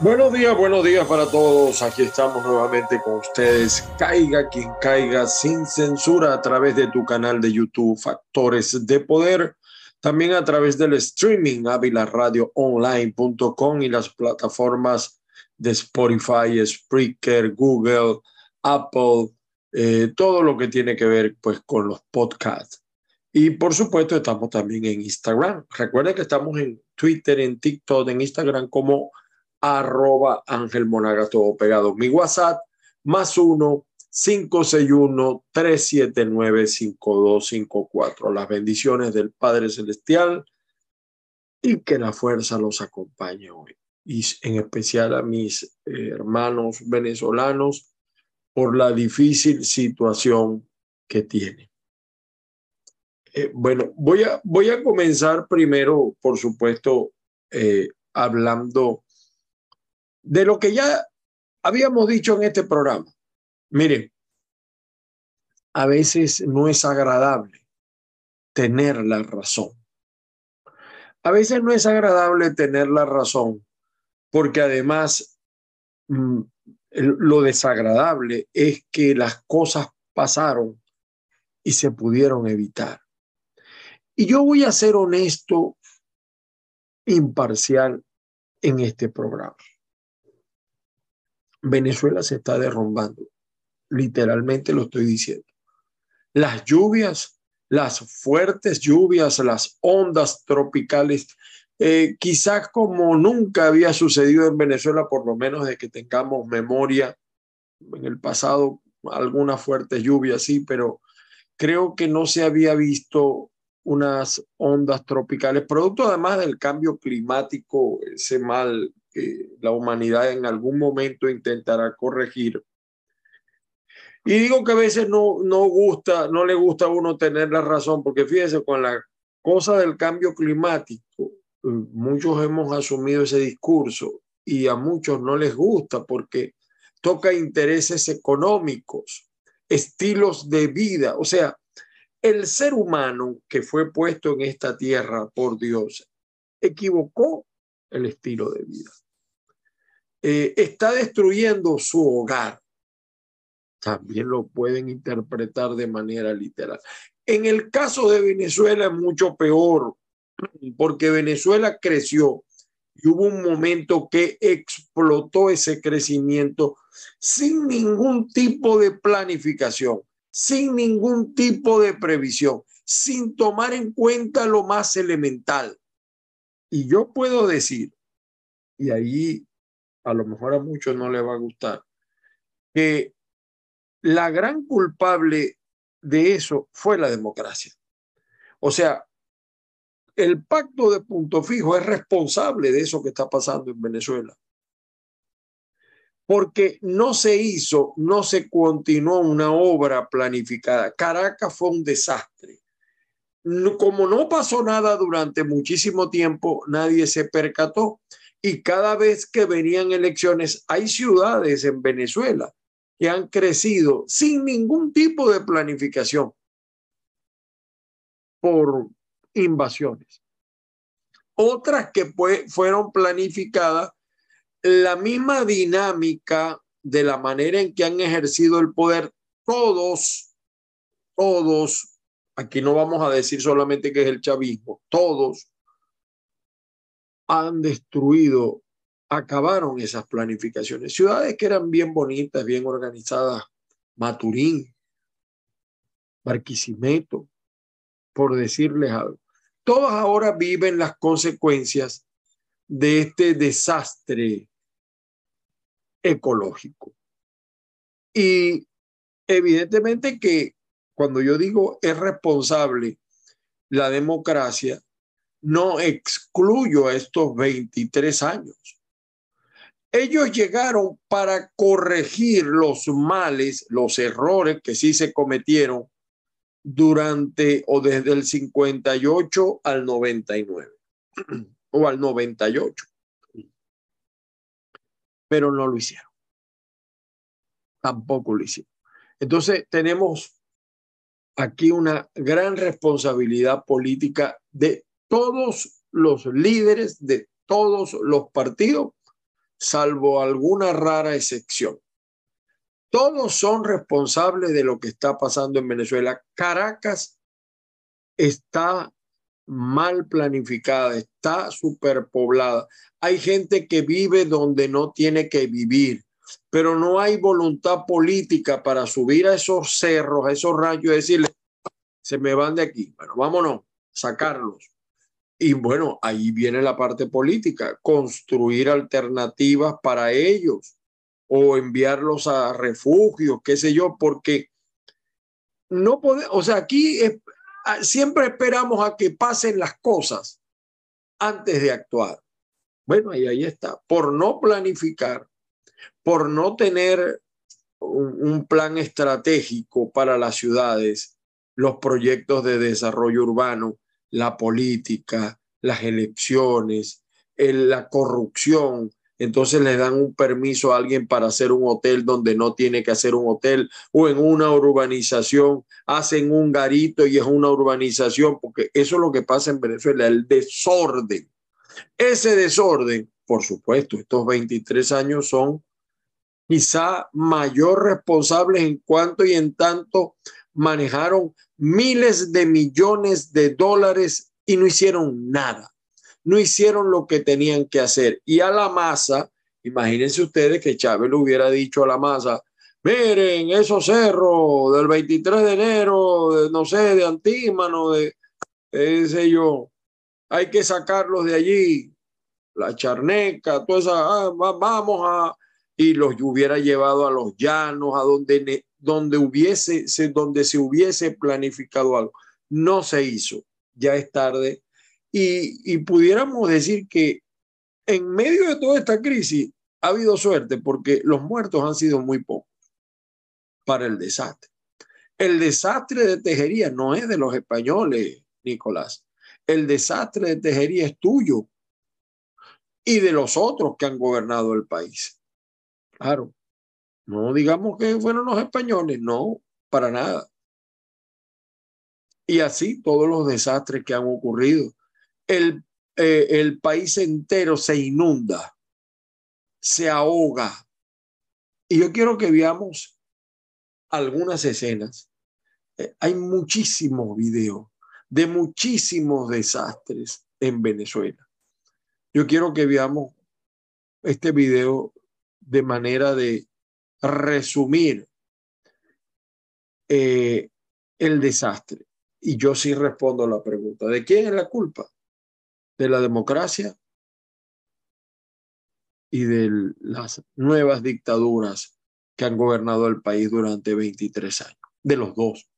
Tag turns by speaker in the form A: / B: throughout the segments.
A: Buenos días, buenos días para todos. Aquí estamos nuevamente con ustedes. Caiga quien caiga sin censura a través de tu canal de YouTube Factores de Poder. También a través del streaming avilaradioonline.com y las plataformas de Spotify, Spreaker, Google, Apple, eh, todo lo que tiene que ver pues con los podcasts. Y por supuesto estamos también en Instagram. Recuerden que estamos en Twitter, en TikTok, en Instagram como arroba Ángel todo pegado. Mi WhatsApp, más uno, 561-379-5254. Las bendiciones del Padre Celestial y que la fuerza los acompañe hoy. Y en especial a mis eh, hermanos venezolanos por la difícil situación que tienen. Eh, bueno, voy a, voy a comenzar primero, por supuesto, eh, hablando de lo que ya habíamos dicho en este programa. Miren, a veces no es agradable tener la razón. A veces no es agradable tener la razón porque además mm, lo desagradable es que las cosas pasaron y se pudieron evitar. Y yo voy a ser honesto, imparcial en este programa. Venezuela se está derrumbando. Literalmente lo estoy diciendo. Las lluvias, las fuertes lluvias, las ondas tropicales, eh, quizás como nunca había sucedido en Venezuela, por lo menos de que tengamos memoria en el pasado, alguna fuerte lluvia, sí, pero creo que no se había visto unas ondas tropicales, producto además del cambio climático, ese mal que la humanidad en algún momento intentará corregir. Y digo que a veces no, no gusta, no le gusta a uno tener la razón, porque fíjese, con la cosa del cambio climático, muchos hemos asumido ese discurso y a muchos no les gusta porque toca intereses económicos, estilos de vida, o sea, el ser humano que fue puesto en esta tierra por Dios equivocó el estilo de vida. Eh, está destruyendo su hogar. También lo pueden interpretar de manera literal. En el caso de Venezuela es mucho peor, porque Venezuela creció y hubo un momento que explotó ese crecimiento sin ningún tipo de planificación, sin ningún tipo de previsión, sin tomar en cuenta lo más elemental. Y yo puedo decir, y ahí a lo mejor a muchos no les va a gustar, que la gran culpable de eso fue la democracia. O sea, el pacto de punto fijo es responsable de eso que está pasando en Venezuela. Porque no se hizo, no se continuó una obra planificada. Caracas fue un desastre. Como no pasó nada durante muchísimo tiempo, nadie se percató. Y cada vez que venían elecciones, hay ciudades en Venezuela que han crecido sin ningún tipo de planificación por invasiones. Otras que fueron planificadas, la misma dinámica de la manera en que han ejercido el poder todos, todos, aquí no vamos a decir solamente que es el chavismo, todos han destruido, acabaron esas planificaciones. Ciudades que eran bien bonitas, bien organizadas, Maturín, Barquisimeto, por decirles algo. Todos ahora viven las consecuencias de este desastre ecológico. Y evidentemente que cuando yo digo es responsable la democracia, no excluyo a estos 23 años. Ellos llegaron para corregir los males, los errores que sí se cometieron durante o desde el 58 al 99 o al 98. pero no lo hicieron. Tampoco lo hicieron. Entonces tenemos aquí una gran responsabilidad política de todos los líderes de todos los partidos, salvo alguna rara excepción. Todos son responsables de lo que está pasando en Venezuela. Caracas está mal planificada, está superpoblada. Hay gente que vive donde no tiene que vivir, pero no hay voluntad política para subir a esos cerros, a esos rayos y decirle, se me van de aquí. Bueno, vámonos, sacarlos. Y bueno, ahí viene la parte política, construir alternativas para ellos o enviarlos a refugios, qué sé yo, porque no podemos, o sea, aquí siempre esperamos a que pasen las cosas antes de actuar. Bueno, y ahí está, por no planificar, por no tener un plan estratégico para las ciudades, los proyectos de desarrollo urbano, la política, las elecciones, la corrupción. Entonces le dan un permiso a alguien para hacer un hotel donde no tiene que hacer un hotel o en una urbanización hacen un garito y es una urbanización, porque eso es lo que pasa en Venezuela, el desorden. Ese desorden, por supuesto, estos 23 años son quizá mayor responsables en cuanto y en tanto manejaron miles de millones de dólares y no hicieron nada. No hicieron lo que tenían que hacer. Y a la masa, imagínense ustedes que Chávez le hubiera dicho a la masa, miren, esos cerros del 23 de enero, no sé, de Antímano, de, ese yo, hay que sacarlos de allí, la charneca, toda esa, ah, vamos a, y los hubiera llevado a los llanos, a donde donde hubiese, donde se hubiese planificado algo. No se hizo, ya es tarde. Y, y pudiéramos decir que en medio de toda esta crisis ha habido suerte porque los muertos han sido muy pocos para el desastre. El desastre de Tejería no es de los españoles, Nicolás. El desastre de Tejería es tuyo y de los otros que han gobernado el país. Claro, no digamos que fueron los españoles, no, para nada. Y así todos los desastres que han ocurrido. El, eh, el país entero se inunda, se ahoga. Y yo quiero que veamos algunas escenas. Eh, hay muchísimos videos de muchísimos desastres en Venezuela. Yo quiero que veamos este video de manera de resumir eh, el desastre. Y yo sí respondo a la pregunta, ¿de quién es la culpa? ¿De la democracia y de las nuevas dictaduras que han gobernado el país durante 23 años? De los dos.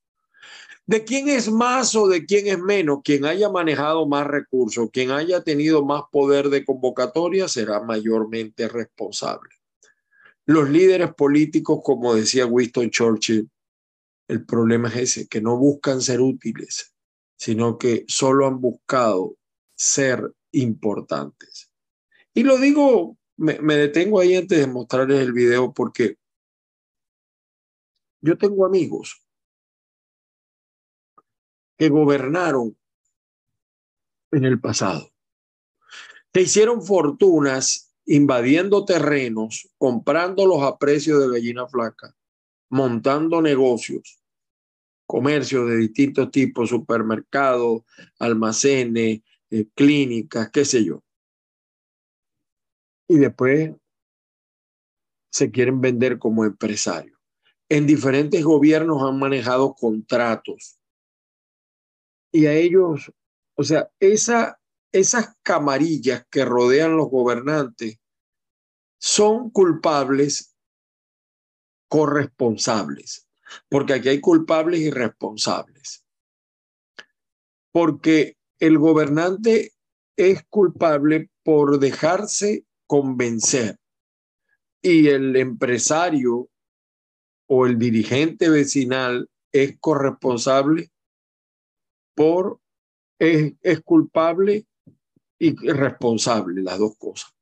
A: ¿De quién es más o de quién es menos? Quien haya manejado más recursos, quien haya tenido más poder de convocatoria será mayormente responsable. Los líderes políticos, como decía Winston Churchill, el problema es ese, que no buscan ser útiles, sino que solo han buscado ser importantes. Y lo digo, me, detengo ahí antes de mostrarles el video porque yo tengo amigos que gobernaron en el pasado, que hicieron fortunas invadiendo terrenos, comprándolos a precio de gallina flaca, montando negocios, comercios de distintos tipos, supermercados, almacenes, eh, clínicas, qué sé yo. Y después se quieren vender como empresarios. En diferentes gobiernos han manejado contratos. Y a ellos, o sea, esa, esas camarillas que rodean los gobernantes son culpables corresponsables, porque aquí hay culpables y responsables. Porque el gobernante es culpable por dejarse convencer y el empresario o el dirigente vecinal es corresponsable por, es, es culpable y responsable, las dos cosas.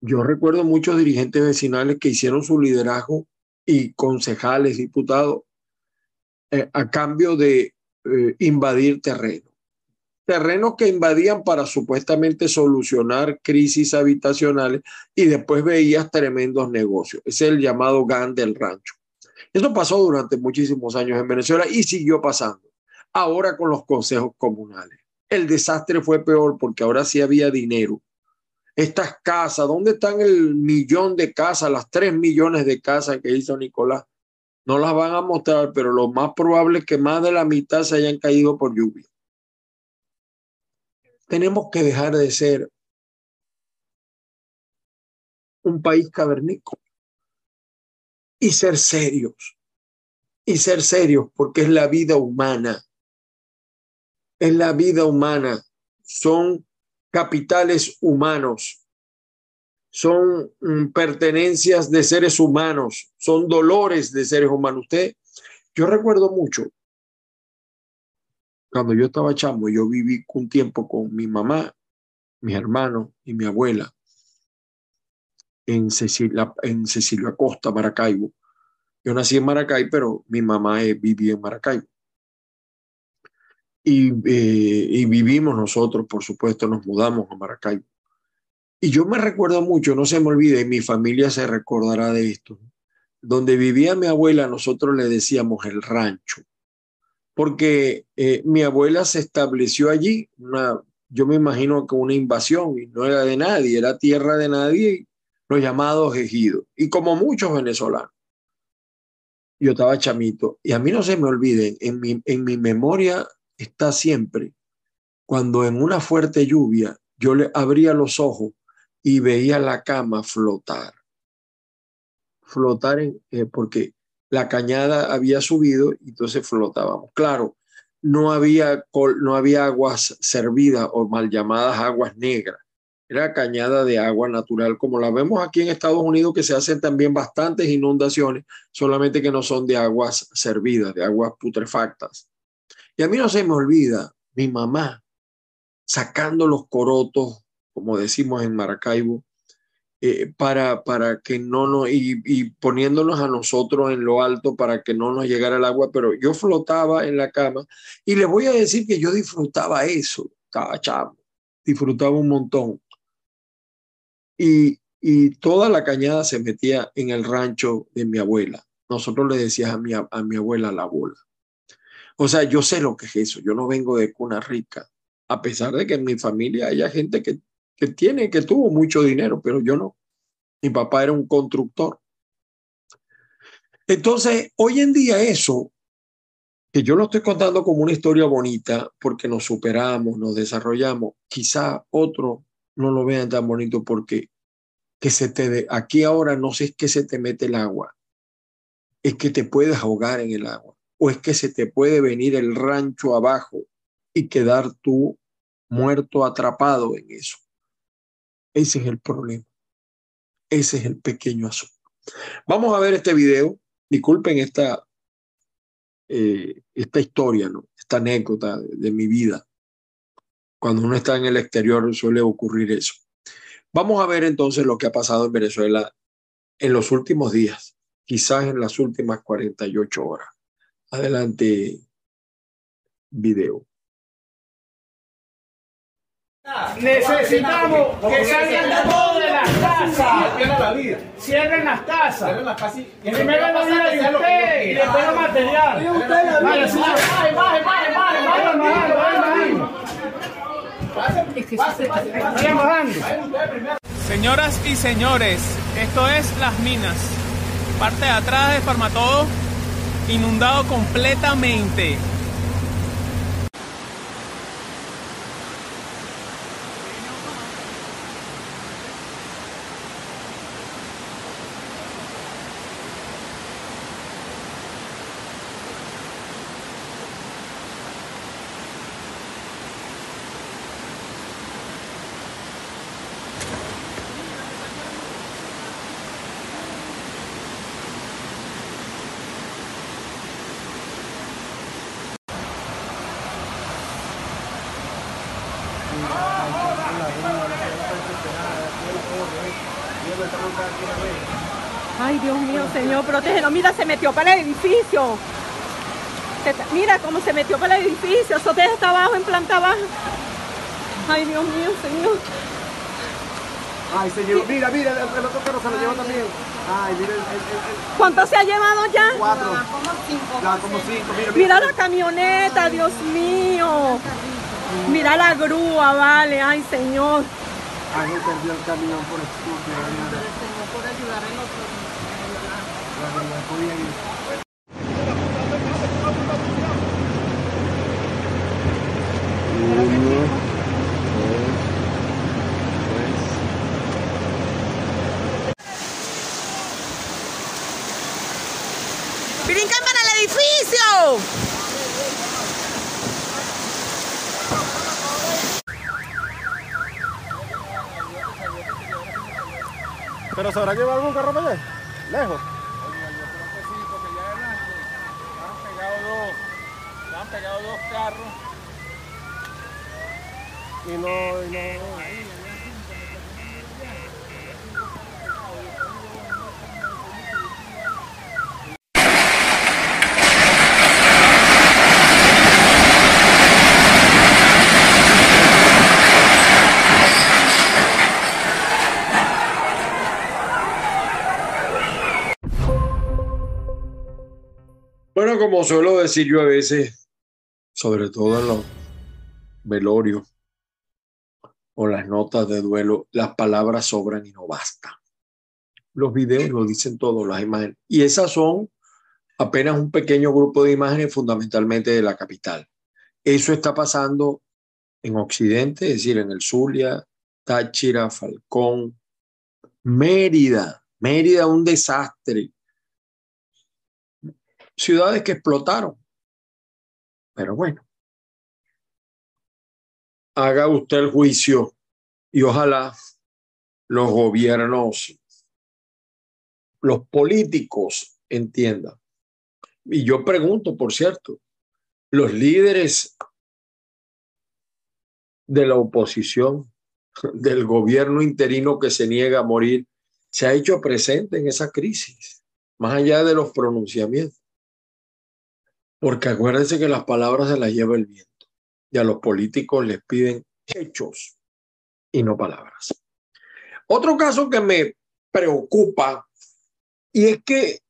A: Yo recuerdo muchos dirigentes vecinales que hicieron su liderazgo y concejales, diputados, eh, a cambio de eh, invadir terreno. Terrenos que invadían para supuestamente solucionar crisis habitacionales y después veías tremendos negocios. Es el llamado GAN del rancho. Eso pasó durante muchísimos años en Venezuela y siguió pasando. Ahora con los consejos comunales. El desastre fue peor porque ahora sí había dinero. Estas casas, ¿dónde están el millón de casas, las tres millones de casas que hizo Nicolás? No las van a mostrar, pero lo más probable es que más de la mitad se hayan caído por lluvia. Tenemos que dejar de ser un país cavernícola y ser serios. Y ser serios porque es la vida humana. Es la vida humana. Son capitales humanos. Son mm, pertenencias de seres humanos. Son dolores de seres humanos. Usted, yo recuerdo mucho cuando yo estaba chamo, yo viví un tiempo con mi mamá, mis hermanos y mi abuela en Cecilia, en Costa, Maracaibo. Yo nací en Maracay, pero mi mamá vivía en Maracaibo. Y, eh, y, vivimos nosotros, por supuesto, nos mudamos a Maracaibo. Y yo me recuerdo mucho, no se me olvide, mi familia se recordará de esto. Donde vivía mi abuela, nosotros le decíamos el rancho, porque eh, mi abuela se estableció allí, yo me imagino que una invasión, y no era de nadie, era tierra de nadie, los llamados ejidos, y como muchos venezolanos. Yo estaba chamito, y a mí no se me olviden, en mi, en mi memoria está siempre cuando en una fuerte lluvia yo le abría los ojos y veía la cama flotar. Flotar eh, porque la cañada había subido y entonces flotábamos. Claro, no había, no había aguas servidas o mal llamadas aguas negras era cañada de agua natural, como la vemos aquí en Estados Unidos, que se hacen también bastantes inundaciones, solamente que no son de aguas servidas, de aguas putrefactas. Y a mí no se me olvida mi mamá sacando los corotos, como decimos en Maracaibo, eh, para, para que no nos, y, y, poniéndonos a nosotros en lo alto para que no nos llegara el agua, pero yo flotaba en la cama y les voy a decir que yo disfrutaba eso, estaba chavo, disfrutaba un montón y, toda la cañada se metía en el rancho de mi abuela. Nosotros le decíamos a mi, a mi abuela la bola. O sea, yo sé lo que es eso. Yo no vengo de cuna rica, a pesar de que en mi familia haya gente que, que tiene, que tuvo mucho dinero, pero yo no. Mi papá era un constructor. Entonces, hoy en día eso, que yo lo estoy contando como una historia bonita, porque nos superamos, nos desarrollamos, quizá otro no lo vean tan bonito porque que se te de, aquí ahora no sé es que se te mete el agua, es que te puedes ahogar en el agua o es que se te puede venir el rancho abajo y quedar tú muerto atrapado en eso. Ese es el problema. Ese es el pequeño asunto. Vamos a ver este video. Disculpen esta, eh, esta historia, ¿no? esta anécdota de mi vida. Cuando uno está en el exterior suele ocurrir eso. Vamos a ver entonces lo que ha pasado en Venezuela en los últimos días, quizás en las últimas 48 horas. Adelante, video.
B: Necesitamos que salgan todos de las casas. Cierren las casas. Primero la vida de usted y después lo material. Vale, baje, baje, baje, baje.
C: Señoras y señores, esto es Las Minas. Parte de atrás de Farmatodo, inundado completamente.
D: Metió para el edificio. Mira cómo se metió para el edificio. Soteja está abajo, en planta baja. Ay, Dios mío, Señor.
E: Ay, señor, mira, mira, el, otro carro se lo lleva también. Ay, mira, el,
D: ¿Cuánto se ha llevado ya?
E: Cuatro. como cinco. Ya, como cinco. Mira,
D: mira. la camioneta, Dios mío. Mira la grúa, vale, ay, Señor.
E: Ay, perdió el camión por estúpido. Pero el Señor por ayudar en otro. La verdad, podía ir.
D: ¡Brincan para el edificio!
E: ¿Pero se habrá llevado algún carro para allá? ¿Lejos?
C: Yo creo que sí, porque ya han pegado dos, ya pegado dos carros.
E: Y no, y no.
A: Bueno, como suelo decir yo a veces, sobre todo en los velorios o las notas de duelo, las palabras sobran y no bastan. Los videos lo dicen todo, las imágenes. Y esas son apenas un pequeño grupo de imágenes fundamentalmente de la capital. Eso está pasando en Occidente, es decir, en el Zulia, Táchira, Falcón, Mérida. Mérida, un desastre ciudades que explotaron. Pero bueno, haga usted el juicio y ojalá los gobiernos, los políticos entiendan. Y yo pregunto, por cierto, los líderes de la oposición, del gobierno interino que se niega a morir, se ha hecho presente en esa crisis, más allá de los pronunciamientos. Porque acuérdense que las palabras se las lleva el viento y a los políticos les piden hechos y no palabras. Otro caso que me preocupa y es que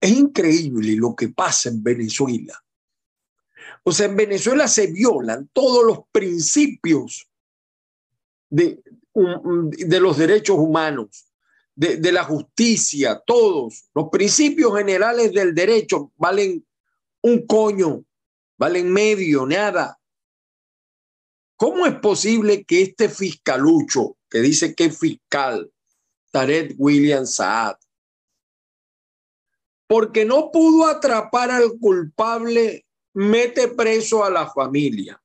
A: es increíble lo que pasa en Venezuela. O sea, en Venezuela se violan todos los principios de, de los derechos humanos, de, de la justicia, todos. Los principios generales del derecho valen un coño, vale en medio, nada. ¿Cómo es posible que este fiscalucho, que dice que es fiscal, Tarek William Saad, porque no pudo atrapar al culpable, mete preso a la familia?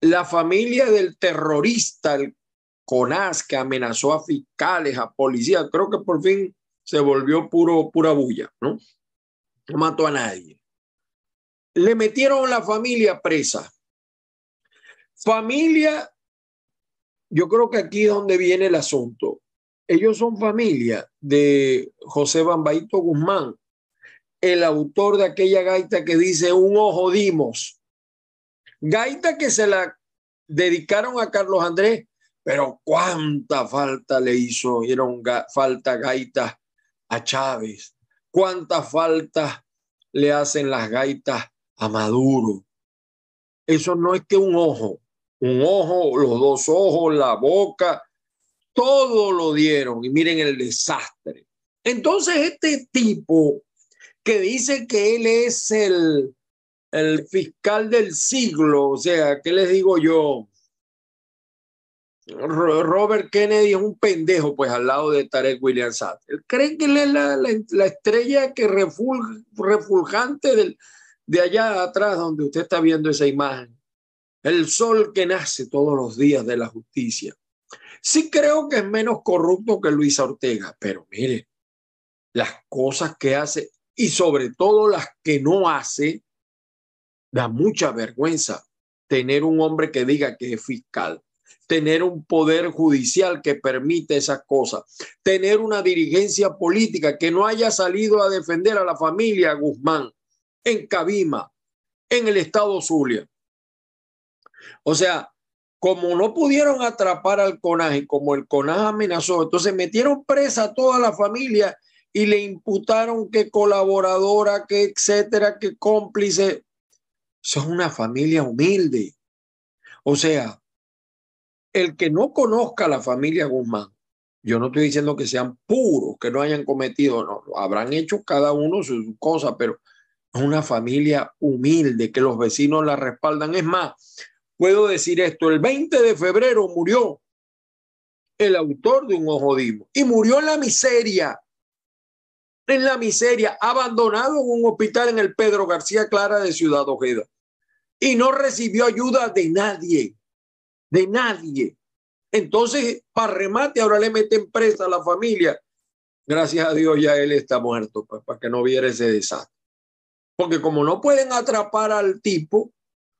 A: La familia del terrorista, el CONAS, que amenazó a fiscales, a policías, creo que por fin se volvió puro, pura bulla, ¿no? No mató a nadie. Le metieron la familia presa. Familia, yo creo que aquí es donde viene el asunto. Ellos son familia de José Bambaito Guzmán, el autor de aquella gaita que dice un ojo dimos. Gaita que se la dedicaron a Carlos Andrés, pero cuánta falta le hizo, dieron falta gaita a Chávez, cuántas faltas le hacen las gaitas a Maduro. Eso no es que un ojo, un ojo, los dos ojos, la boca, todo lo dieron y miren el desastre. Entonces este tipo que dice que él es el, el fiscal del siglo, o sea, ¿qué les digo yo? Robert Kennedy es un pendejo, pues al lado de Tarek William Saad. Creen que él es la, estrella que refulgante del, de allá atrás, donde usted está viendo esa imagen. El sol que nace todos los días de la justicia. Sí creo que es menos corrupto que Luis Ortega, pero mire, las cosas que hace y sobre todo las que no hace, da mucha vergüenza tener un hombre que diga que es fiscal tener un poder judicial que permite esas cosas, tener una dirigencia política que no haya salido a defender a la familia Guzmán en Cabima, en el estado Zulia. O sea, como no pudieron atrapar al CONAJ como el CONAJ amenazó, entonces metieron presa a toda la familia y le imputaron que colaboradora, que etcétera, que cómplice. Son una familia humilde. O sea, el que no conozca a la familia Guzmán, yo no estoy diciendo que sean puros, que no hayan cometido, no, habrán hecho cada uno sus cosas, pero es una familia humilde, que los vecinos la respaldan. Es más, puedo decir esto, el 20 de febrero murió el autor de un ojodismo y murió en la miseria, en la miseria, abandonado en un hospital en el Pedro García Clara de Ciudad Ojeda y no recibió ayuda de nadie de nadie. Entonces, para remate, ahora le meten presa a la familia. Gracias a Dios ya él está muerto, pues, para que no viera ese desastre. Porque como no pueden atrapar al tipo,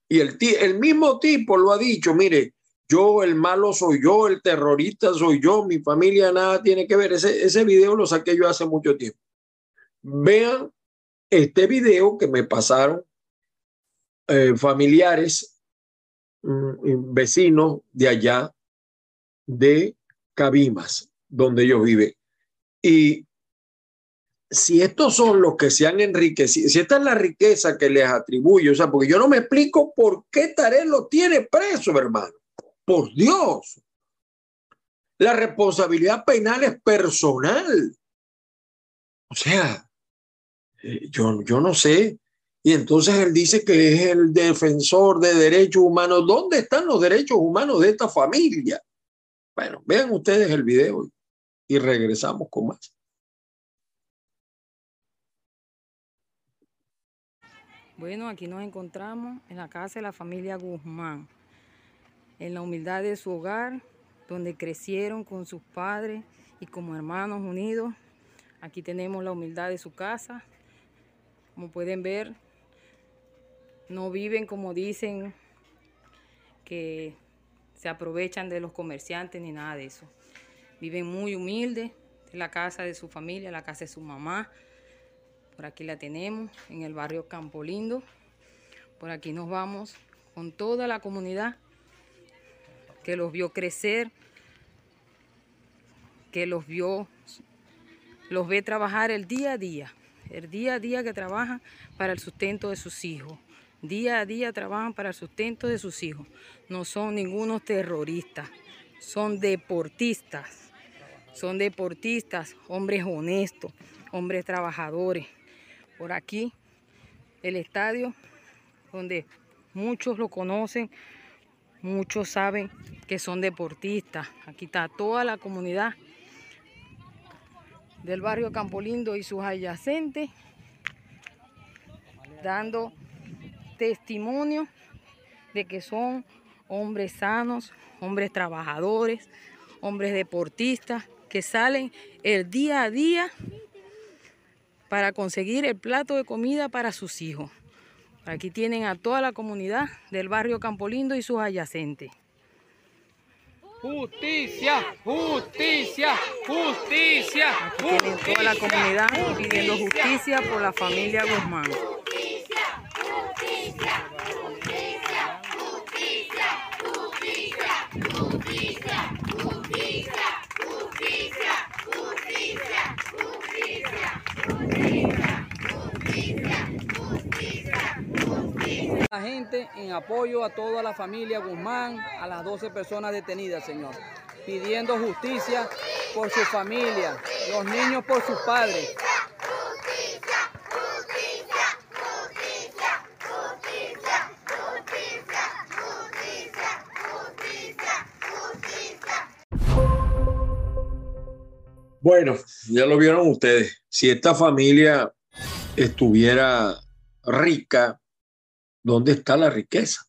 A: y el, el mismo tipo lo ha dicho, mire, yo el malo soy yo, el terrorista soy yo, mi familia nada tiene que ver. Ese, ese video lo saqué yo hace mucho tiempo. Vean este video que me pasaron eh, familiares vecinos de allá de Cabimas, donde ellos viven. Y si estos son los que se han enriquecido, si esta es la riqueza que les atribuye, o sea, porque yo no me explico por qué Tarek lo tiene preso, hermano. Por Dios. La responsabilidad penal es personal. O sea, eh, yo, yo no sé y entonces él dice que es el defensor de derechos humanos. ¿Dónde están los derechos humanos de esta familia? Bueno, vean ustedes el video y regresamos con más.
F: Bueno, aquí nos encontramos en la casa de la familia Guzmán, en la humildad de su hogar, donde crecieron con sus padres y como hermanos unidos. Aquí tenemos la humildad de su casa. Como pueden ver, no viven como dicen que se aprovechan de los comerciantes ni nada de eso. Viven muy humildes, en la casa de su familia, la casa de su mamá. Por aquí la tenemos, en el barrio Campo Lindo. Por aquí nos vamos con toda la comunidad que los vio crecer, que los vio, los ve trabajar el día a día, el día a día que trabajan para el sustento de sus hijos. Día a día trabajan para el sustento de sus hijos. No son ningunos terroristas, son deportistas. Son deportistas, hombres honestos, hombres trabajadores. Por aquí, el estadio donde muchos lo conocen, muchos saben que son deportistas. Aquí está toda la comunidad del barrio Campolindo y sus adyacentes dando testimonio de que son hombres sanos, hombres trabajadores, hombres deportistas que salen el día a día para conseguir el plato de comida para sus hijos. Aquí tienen a toda la comunidad del barrio Campolindo y sus adyacentes.
C: Justicia, justicia, justicia.
F: Aquí tienen toda la comunidad pidiendo justicia por la familia Guzmán.
G: La gente en apoyo a toda la familia Guzmán, a las 12 personas detenidas, Señor, pidiendo justicia por su familia, los niños por sus padres,
A: Bueno, ya lo vieron ustedes. Si esta familia estuviera rica, ¿dónde está la riqueza?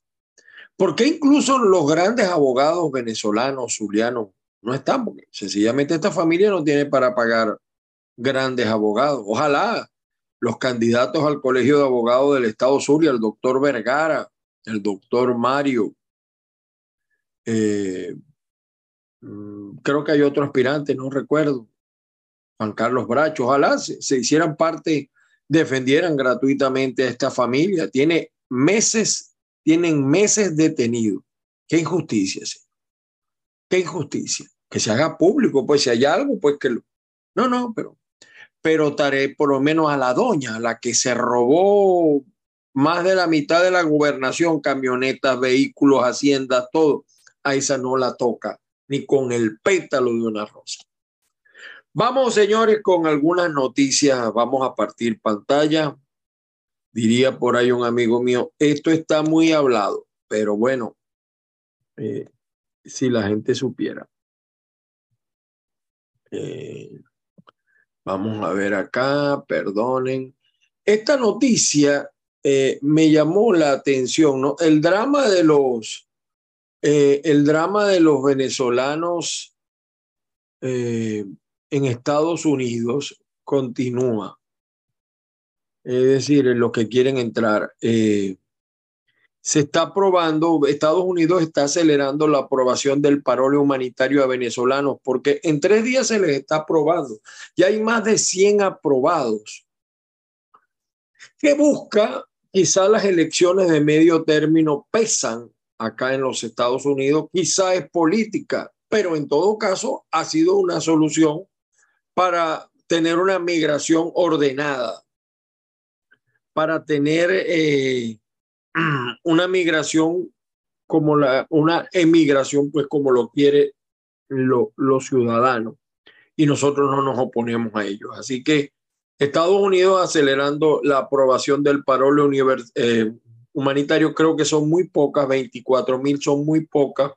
A: ¿Por qué incluso los grandes abogados venezolanos, zulianos, no están? Porque sencillamente esta familia no tiene para pagar grandes abogados. Ojalá los candidatos al Colegio de Abogados del Estado Zulia, el doctor Vergara, el doctor Mario, eh, mm, creo que hay otro aspirante, no recuerdo, Juan Carlos Bracho, ojalá se, se hicieran parte, defendieran gratuitamente a esta familia. Tiene meses, tienen meses detenidos. Qué injusticia, señor. Qué injusticia. Que se haga público, pues si hay algo, pues que lo... No, no, pero, pero taré por lo menos a la doña, la que se robó más de la mitad de la gobernación, camionetas, vehículos, haciendas, todo. A esa no la toca, ni con el pétalo de una rosa. Vamos, señores, con algunas noticias. Vamos a partir pantalla. Diría por ahí un amigo mío, esto está muy hablado, pero bueno, eh, si la gente supiera. Eh, vamos a ver acá, perdonen. Esta noticia eh, me llamó la atención, ¿no? El drama de los, el drama de los venezolanos en Estados Unidos continúa. Es decir, los que quieren entrar. Eh, se está aprobando, Estados Unidos está acelerando la aprobación del parole humanitario a venezolanos, porque en tres días se les está aprobando. Ya hay más de 100 aprobados. ¿Qué busca? Quizá las elecciones de medio término pesan acá en los Estados Unidos, quizá es política, pero en todo caso ha sido una solución para tener una migración ordenada, para tener eh, una migración como la, una emigración, pues como lo quiere los ciudadanos. Y nosotros no nos oponemos a ellos. Así que Estados Unidos acelerando la aprobación del parole eh, humanitario, creo que son muy pocas, 24 mil son muy pocas.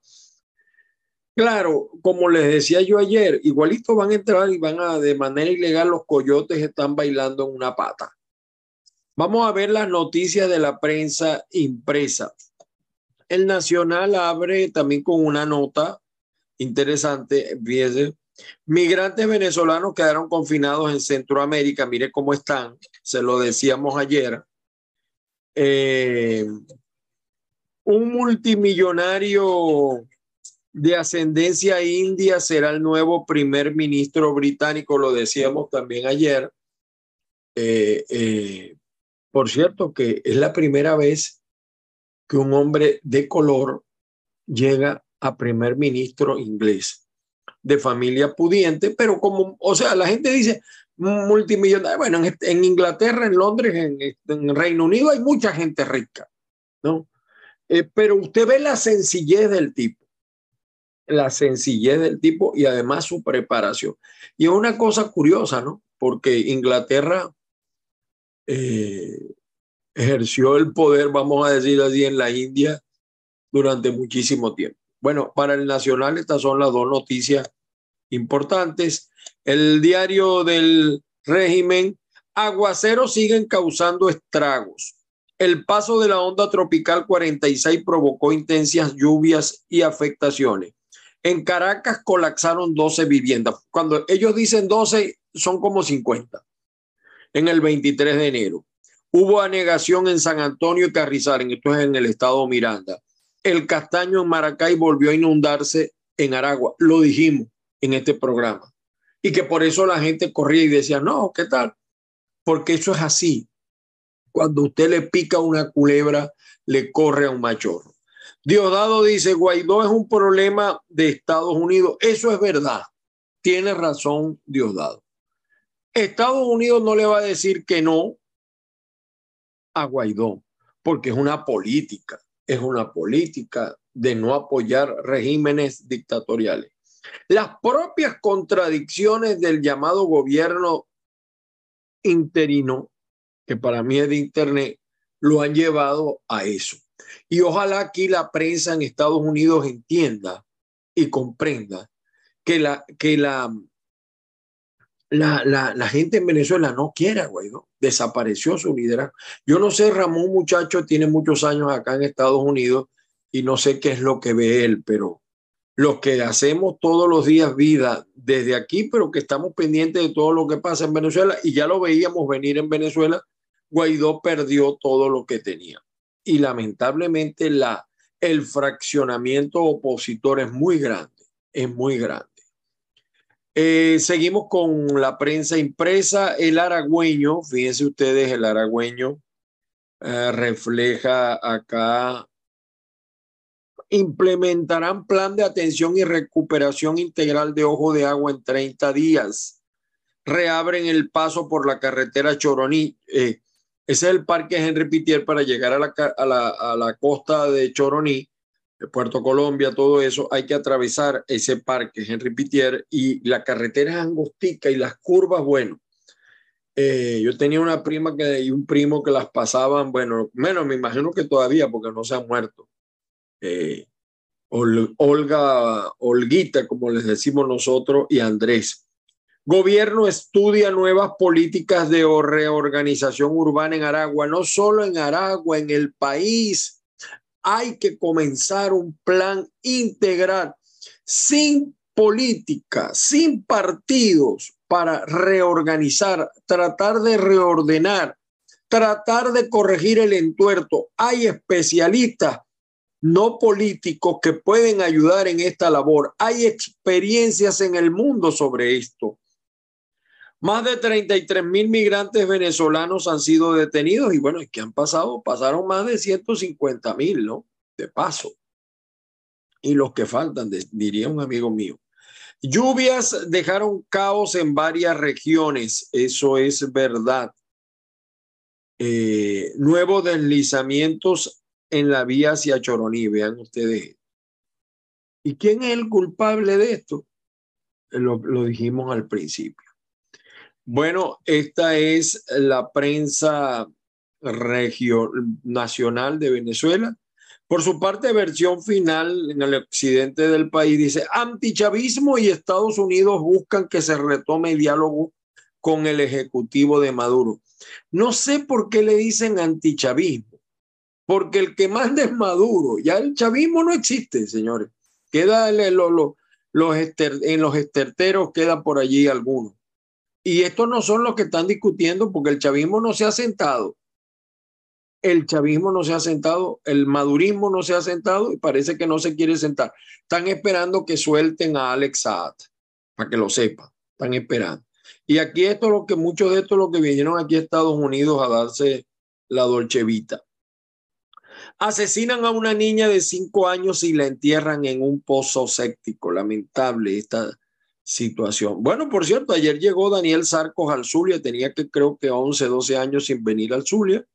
A: Claro, como les decía yo ayer, igualito van a entrar y van a, de manera ilegal, los coyotes están bailando en una pata. Vamos a ver las noticias de la prensa impresa. El Nacional abre también con una nota interesante. Fíjese, migrantes venezolanos quedaron confinados en Centroamérica. Mire cómo están. Se lo decíamos ayer. Eh, un multimillonario de ascendencia india será el nuevo primer ministro británico. Lo decíamos también ayer. Eh, eh, por cierto, que es la primera vez que un hombre de color llega a primer ministro inglés de familia pudiente, pero como, o sea, la gente dice multimillonario, bueno, en, Inglaterra, en Londres, en, Reino Unido hay mucha gente rica, ¿no? Eh, pero usted ve la sencillez del tipo, la sencillez del tipo y además su preparación. Y es una cosa curiosa, ¿no? Porque Inglaterra eh, ejerció el poder, vamos a decir así, en la India durante muchísimo tiempo. Bueno, para el Nacional estas son las dos noticias importantes. El diario del régimen, aguaceros siguen causando estragos. El paso de la onda tropical 46 provocó intensas lluvias y afectaciones. En Caracas colapsaron 12 viviendas. Cuando ellos dicen 12, son como 50 en el 23 de enero. Hubo anegación en San Antonio y Carrizal, esto es en el estado Miranda. El castaño en Maracay volvió a inundarse en Aragua. Lo dijimos en este programa. Y que por eso la gente corría y decía, no, ¿qué tal? Porque eso es así. Cuando usted le pica una culebra, le corre a un machorro. Diosdado dice, Guaidó es un problema de Estados Unidos. Eso es verdad. Tiene razón Diosdado. Estados Unidos no le va a decir que no a Guaidó, porque es una política, es una política de no apoyar regímenes dictatoriales. Las propias contradicciones del llamado gobierno interino, que para mí es de Internet, lo han llevado a eso. Y ojalá aquí la prensa en Estados Unidos entienda y comprenda que la, que la, la, la, gente en Venezuela no quiere a Guaidó, desapareció su liderazgo. Yo no sé, Ramón muchacho tiene muchos años acá en Estados Unidos y no sé qué es lo que ve él, pero los que hacemos todos los días vida desde aquí, pero que estamos pendientes de todo lo que pasa en Venezuela y ya lo veíamos venir en Venezuela, Guaidó perdió todo lo que tenía. Y lamentablemente la, el fraccionamiento opositor es muy grande, es muy grande. Eh, seguimos con la prensa impresa. El aragüeño, fíjense ustedes, el aragüeño eh, refleja acá, implementarán plan de atención y recuperación integral de ojo de agua en 30 días. Reabren el paso por la carretera Choroní. Eh, ese es el parque Henry Pitier para llegar a la, costa de Choroní Puerto Colombia, todo eso, hay que atravesar ese parque, Henry Pitier, y la carretera es angostica y las curvas, bueno. Eh, yo tenía una prima que, y un primo que las pasaban, bueno, menos me imagino que todavía, porque no se han muerto. Eh, Olga, Olguita, como les decimos nosotros, y Andrés. Gobierno estudia nuevas políticas de reorganización urbana en Aragua, no solo en Aragua, en el país hay que comenzar un plan integral sin política, sin partidos para reorganizar, tratar de reordenar, tratar de corregir el entuerto. Hay especialistas no políticos que pueden ayudar en esta labor. Hay experiencias en el mundo sobre esto. Más de 33 mil migrantes venezolanos han sido detenidos y bueno, ¿qué han pasado? Pasaron más de 150 mil, ¿no? De paso. Y los que faltan, diría un amigo mío. Lluvias dejaron caos en varias regiones, eso es verdad. Eh, nuevos deslizamientos en la vía hacia Choroní, vean ustedes. ¿Y quién es el culpable de esto? lo dijimos al principio. Bueno, esta es la prensa nacional de Venezuela. Por su parte, versión final en el occidente del país dice, antichavismo y Estados Unidos buscan que se retome el diálogo con el ejecutivo de Maduro. No sé por qué le dicen antichavismo, porque el que manda es Maduro. Ya el chavismo no existe, señores. Queda en los, en los esterteros, quedan por allí algunos. Y estos no son los que están discutiendo porque el chavismo no se ha sentado. El chavismo no se ha sentado, el madurismo no se ha sentado y parece que no se quiere sentar. Están esperando que suelten a Alex Saad, para que lo sepa. Están esperando. Y aquí esto es lo que muchos de estos lo que vinieron aquí a Estados Unidos a darse la dolchevita. Asesinan a una niña de cinco años y la entierran en un pozo séptico. Lamentable esta, situación. Bueno, por cierto, ayer llegó Daniel Sarcos al Zulia, tenía que creo que 11, 12 años sin venir al Zulia,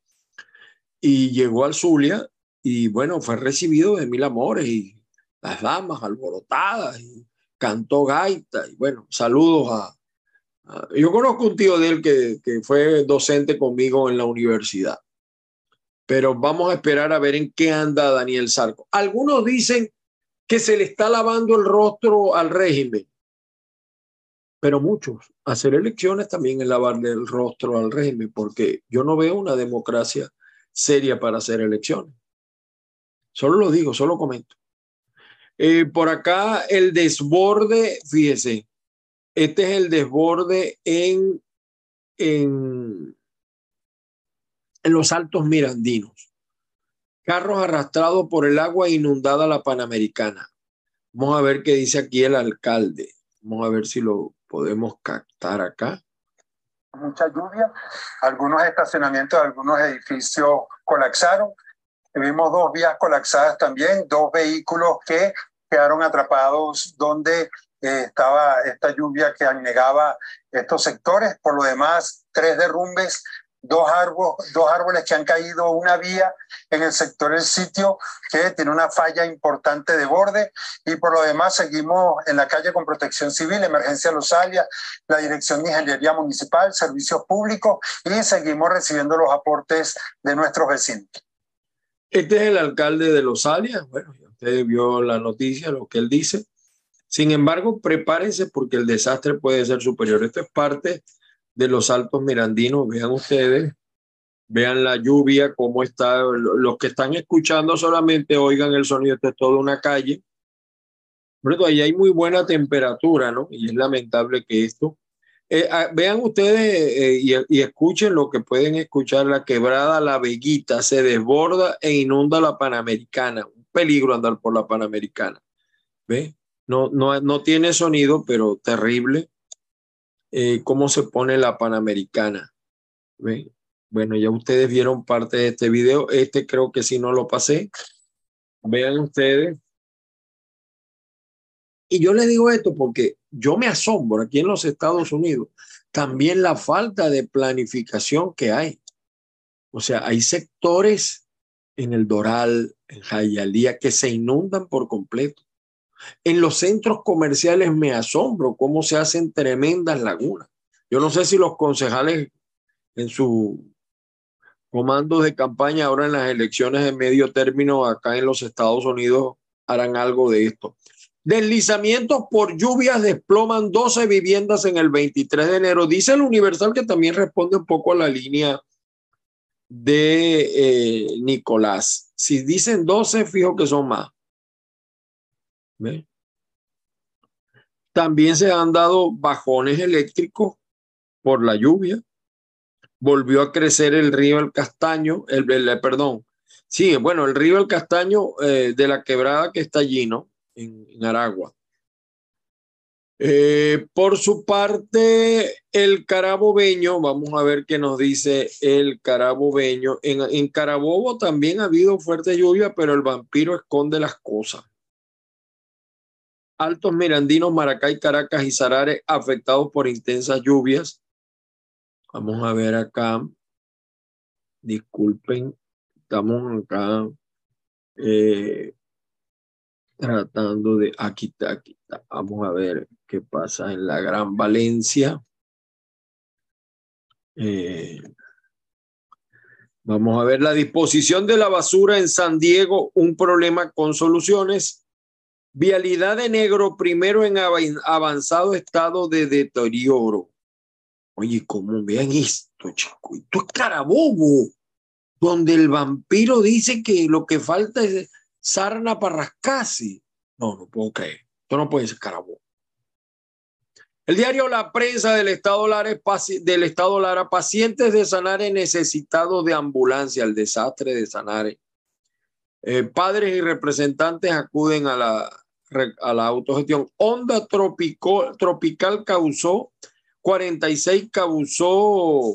A: y llegó al Zulia y bueno, fue recibido de mil amores y las damas alborotadas y cantó gaita y bueno, saludos a... yo conozco un tío de él que, que fue docente conmigo en la universidad, pero vamos a esperar a ver en qué anda Daniel Sarcos. Algunos dicen que se le está lavando el rostro al régimen pero muchos. Hacer elecciones también es lavarle el rostro al régimen, porque yo no veo una democracia seria para hacer elecciones. Solo lo digo, solo comento. Eh, por acá el desborde, fíjese, este es el desborde en, en, en los altos mirandinos. Carros arrastrados por el agua inundada la Panamericana. Vamos a ver qué dice aquí el alcalde. Vamos a ver si lo podemos captar acá.
H: Mucha lluvia, algunos estacionamientos, algunos edificios colapsaron. Tuvimos dos vías colapsadas también, dos vehículos que quedaron atrapados donde eh, estaba esta lluvia que anegaba estos sectores. Por lo demás, tres derrumbes dos árboles, dos árboles que han caído una vía en el sector del sitio que tiene una falla importante de borde y por lo demás seguimos en la calle con protección civil, emergencia Losalia, la Dirección de Ingeniería Municipal, Servicios Públicos y seguimos recibiendo los aportes de nuestros vecinos.
A: Este es el alcalde de Losalia, bueno, usted vio la noticia, lo que él dice. Sin embargo, prepárense porque el desastre puede ser superior. Esto es parte de los altos mirandinos. Vean ustedes, vean la lluvia, cómo está. Los que están escuchando solamente oigan el sonido, esto es toda una calle. Pero ahí hay muy buena temperatura, ¿no? Y es lamentable que esto. Eh, ah, vean ustedes eh, y, y, escuchen lo que pueden escuchar. La quebrada La Veguita se desborda e inunda la Panamericana. Un peligro andar por la Panamericana. ¿Ve? No, no, no tiene sonido, pero terrible. Eh, cómo se pone la Panamericana. Bueno, ya ustedes vieron parte de este video. Este creo que si no lo pasé. Vean ustedes. Y yo les digo esto porque yo me asombro aquí en los Estados Unidos también la falta de planificación que hay. O sea, hay sectores en el Doral, en Jayalía, que se inundan por completo. En los centros comerciales me asombro cómo se hacen tremendas lagunas. Yo no sé si los concejales en su comando de campaña ahora en las elecciones de medio término acá en los Estados Unidos harán algo de esto. Deslizamientos por lluvias desploman 12 viviendas en el 23 de enero. Dice el Universal que también responde un poco a la línea de eh, Nicolás. Si dicen 12, fijo que son más. También se han dado bajones eléctricos por la lluvia. Volvió a crecer el río El Castaño, el, perdón. Sí, bueno, el río El Castaño eh, de la quebrada que está allí, ¿no? en, Aragua. Eh, por su parte, el carabobeño, vamos a ver qué nos dice el carabobeño. En Carabobo también ha habido fuerte lluvia, pero el vampiro esconde las cosas. Altos Mirandinos, Maracay, Caracas y Sarare afectados por intensas lluvias. Vamos a ver acá. Disculpen, estamos acá. Eh, tratando de, aquí está, aquí está. Vamos a ver qué pasa en la Gran Valencia. Eh, vamos a ver la disposición de la basura en San Diego, un problema con soluciones. Vialidad de negro, primero en avanzado estado de deterioro. Oye, ¿cómo vean esto, chico? Esto es Carabobo, donde el vampiro dice que lo que falta es sarna para No, no puedo creer. Esto no puede ser Carabobo. El diario La Prensa del Estado Lara, del Estado Lara pacientes de Sanare necesitados de ambulancia, el desastre de Sanare. Eh, padres y representantes acuden a la, a la autogestión. Onda tropical causó 46 causó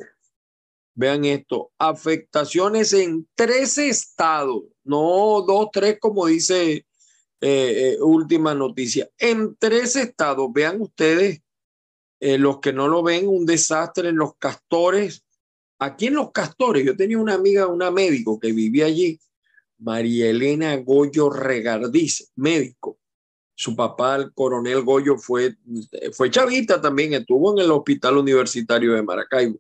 A: Vean esto, afectaciones en tres estados, no dos, tres, como dice eh, eh, última noticia. En tres estados, vean ustedes, eh, los que no lo ven, un desastre en los castores. Aquí en los castores, yo tenía una amiga, una médico que vivía allí, María Elena Goyo Regardiz, médico. Su papá, el coronel Goyo, fue, fue chavita también, estuvo en el hospital universitario de Maracaibo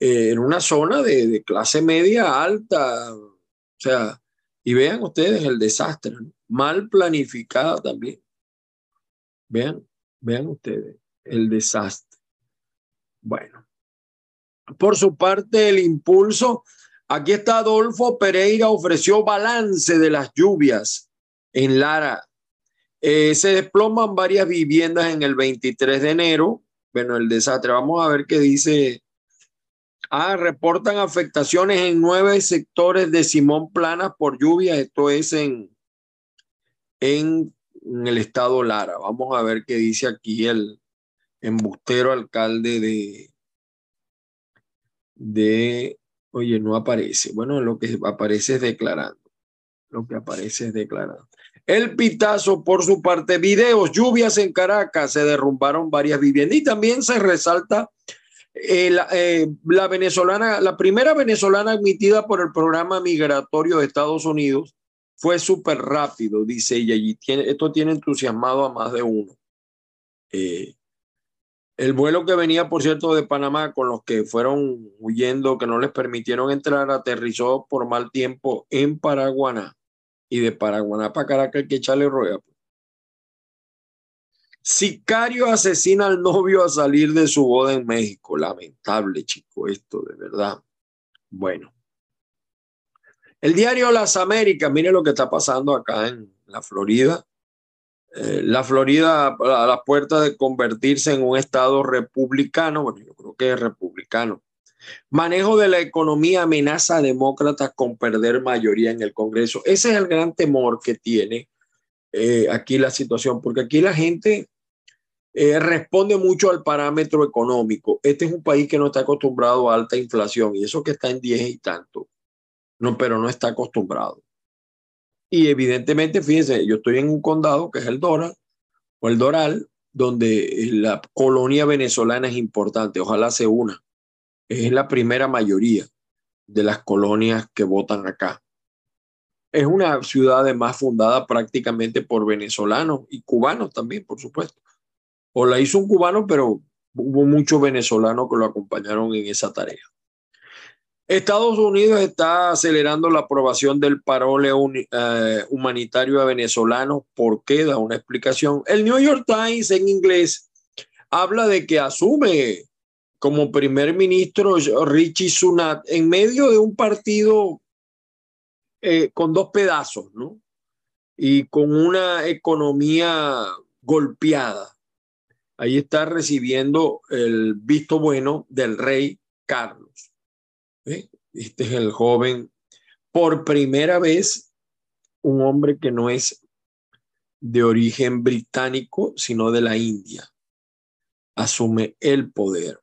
A: en una zona de, clase media alta. O sea, y vean ustedes el desastre, mal planificada también. Vean, vean ustedes el desastre. Bueno, por su parte, el impulso. Aquí está Adolfo Pereira, ofreció balance de las lluvias en Lara. Eh, se desploman varias viviendas en el 23 de enero. Bueno, el desastre. Vamos a ver qué dice Ah, reportan afectaciones en nueve sectores de Simón Planas por lluvia. Esto es en, en, el estado Lara. Vamos a ver qué dice aquí el embustero alcalde de, de, oye, no aparece. Bueno, lo que aparece es declarando. Lo que aparece es declarando. El Pitazo, por su parte, videos, lluvias en Caracas, se derrumbaron varias viviendas y también se resalta eh, eh, la, venezolana, la primera venezolana admitida por el programa migratorio de Estados Unidos fue súper rápido, dice ella, y tiene, esto tiene entusiasmado a más de uno. Eh, el vuelo que venía, por cierto, de Panamá con los que fueron huyendo, que no les permitieron entrar, aterrizó por mal tiempo en Paraguaná. Y de Paraguaná para Caracas que echarle rueda. Sicario asesina al novio a salir de su boda en México. Lamentable, chico, esto de verdad. Bueno. El diario Las Américas, mire lo que está pasando acá en la Florida. Eh, la Florida a la puerta de convertirse en un estado republicano, bueno, yo creo que es republicano. Manejo de la economía amenaza a demócratas con perder mayoría en el Congreso. Ese es el gran temor que tiene eh, aquí la situación, porque aquí la gente eh, responde mucho al parámetro económico. Este es un país que no está acostumbrado a alta inflación y eso que está en 10 y tanto, no, pero no está acostumbrado. Y evidentemente, fíjense, yo estoy en un condado que es el Doral o el Doral, donde la colonia venezolana es importante, ojalá se una. Es la primera mayoría de las colonias que votan acá. Es una ciudad además fundada prácticamente por venezolanos y cubanos también, por supuesto. O la hizo un cubano, pero hubo muchos venezolanos que lo acompañaron en esa tarea. Estados Unidos está acelerando la aprobación del parole eh, humanitario a venezolanos. ¿Por qué? Da una explicación. El New York Times en inglés habla de que asume como primer ministro Richie Sunat en medio de un partido eh, con dos pedazos, ¿no? Y con una economía golpeada. Ahí está recibiendo el visto bueno del rey Carlos. Este es el joven, por primera vez, un hombre que no es de origen británico, sino de la India. Asume el poder.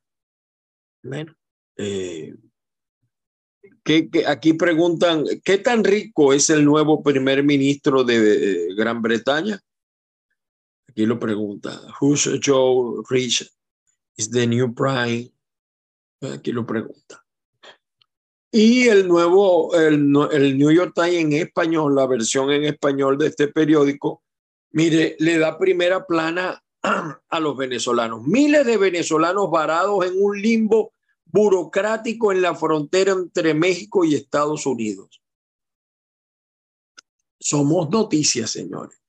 A: Bueno, eh, aquí preguntan, ¿qué tan rico es el nuevo primer ministro de Gran Bretaña? Aquí lo pregunta, who's Joe Rich is the new prime? Aquí lo pregunta. Y el nuevo, el, New York Times en español, la versión en español de este periódico, mire, le da primera plana a los venezolanos. Miles de venezolanos varados en un limbo burocrático en la frontera entre México y Estados Unidos. Somos noticias, señores.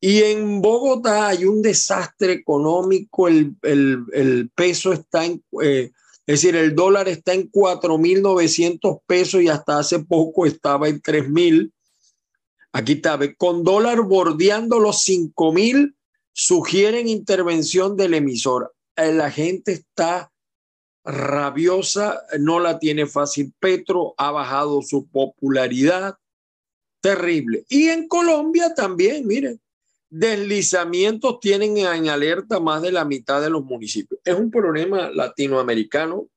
A: Y en Bogotá hay un desastre económico, el, el, peso está en, eh, es decir, el dólar está en 4.900 pesos y hasta hace poco estaba en 3.000. Aquí está, con dólar bordeando los 5.000, sugieren intervención del emisor. La gente está rabiosa, no la tiene fácil. Petro ha bajado su popularidad. Terrible. Y en Colombia también, miren, deslizamientos tienen en alerta más de la mitad de los municipios. Es un problema latinoamericano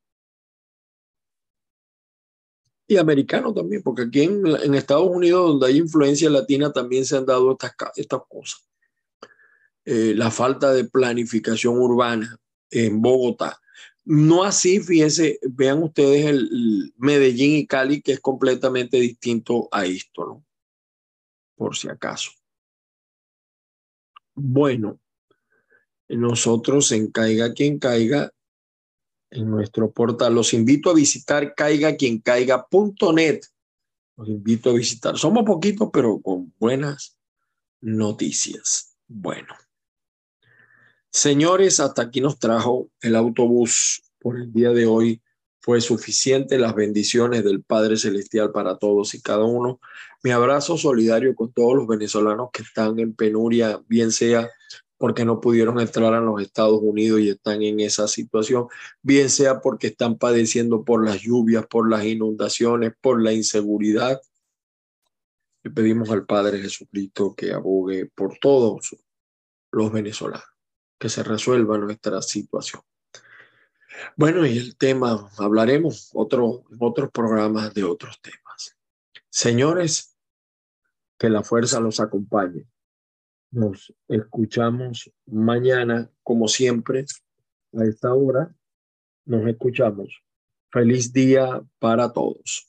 A: y americano también, porque aquí en, Estados Unidos, donde hay influencia latina, también se han dado estas, estas cosas. Eh, la falta de planificación urbana en Bogotá. No así, fíjense, vean ustedes el Medellín y Cali, que es completamente distinto a esto. Por si acaso. Bueno, nosotros en Caiga quien caiga, en nuestro portal, los invito a visitar caiga quien caiga.net. Los invito a visitar. Somos poquitos, pero con buenas noticias. Bueno. Señores, hasta aquí nos trajo el autobús por el día de hoy. Fue suficiente las bendiciones del Padre Celestial para todos y cada uno. Mi abrazo solidario con todos los venezolanos que están en penuria, bien sea porque no pudieron entrar a los Estados Unidos y están en esa situación, bien sea porque están padeciendo por las lluvias, por las inundaciones, por la inseguridad. Le pedimos al Padre Jesucristo que abogue por todos los venezolanos, que se resuelva nuestra situación. Bueno, y el tema, hablaremos otro, otros programas de otros temas. Señores, que la fuerza los acompañe. Nos escuchamos mañana, como siempre, a esta hora. Nos escuchamos. Feliz día para todos.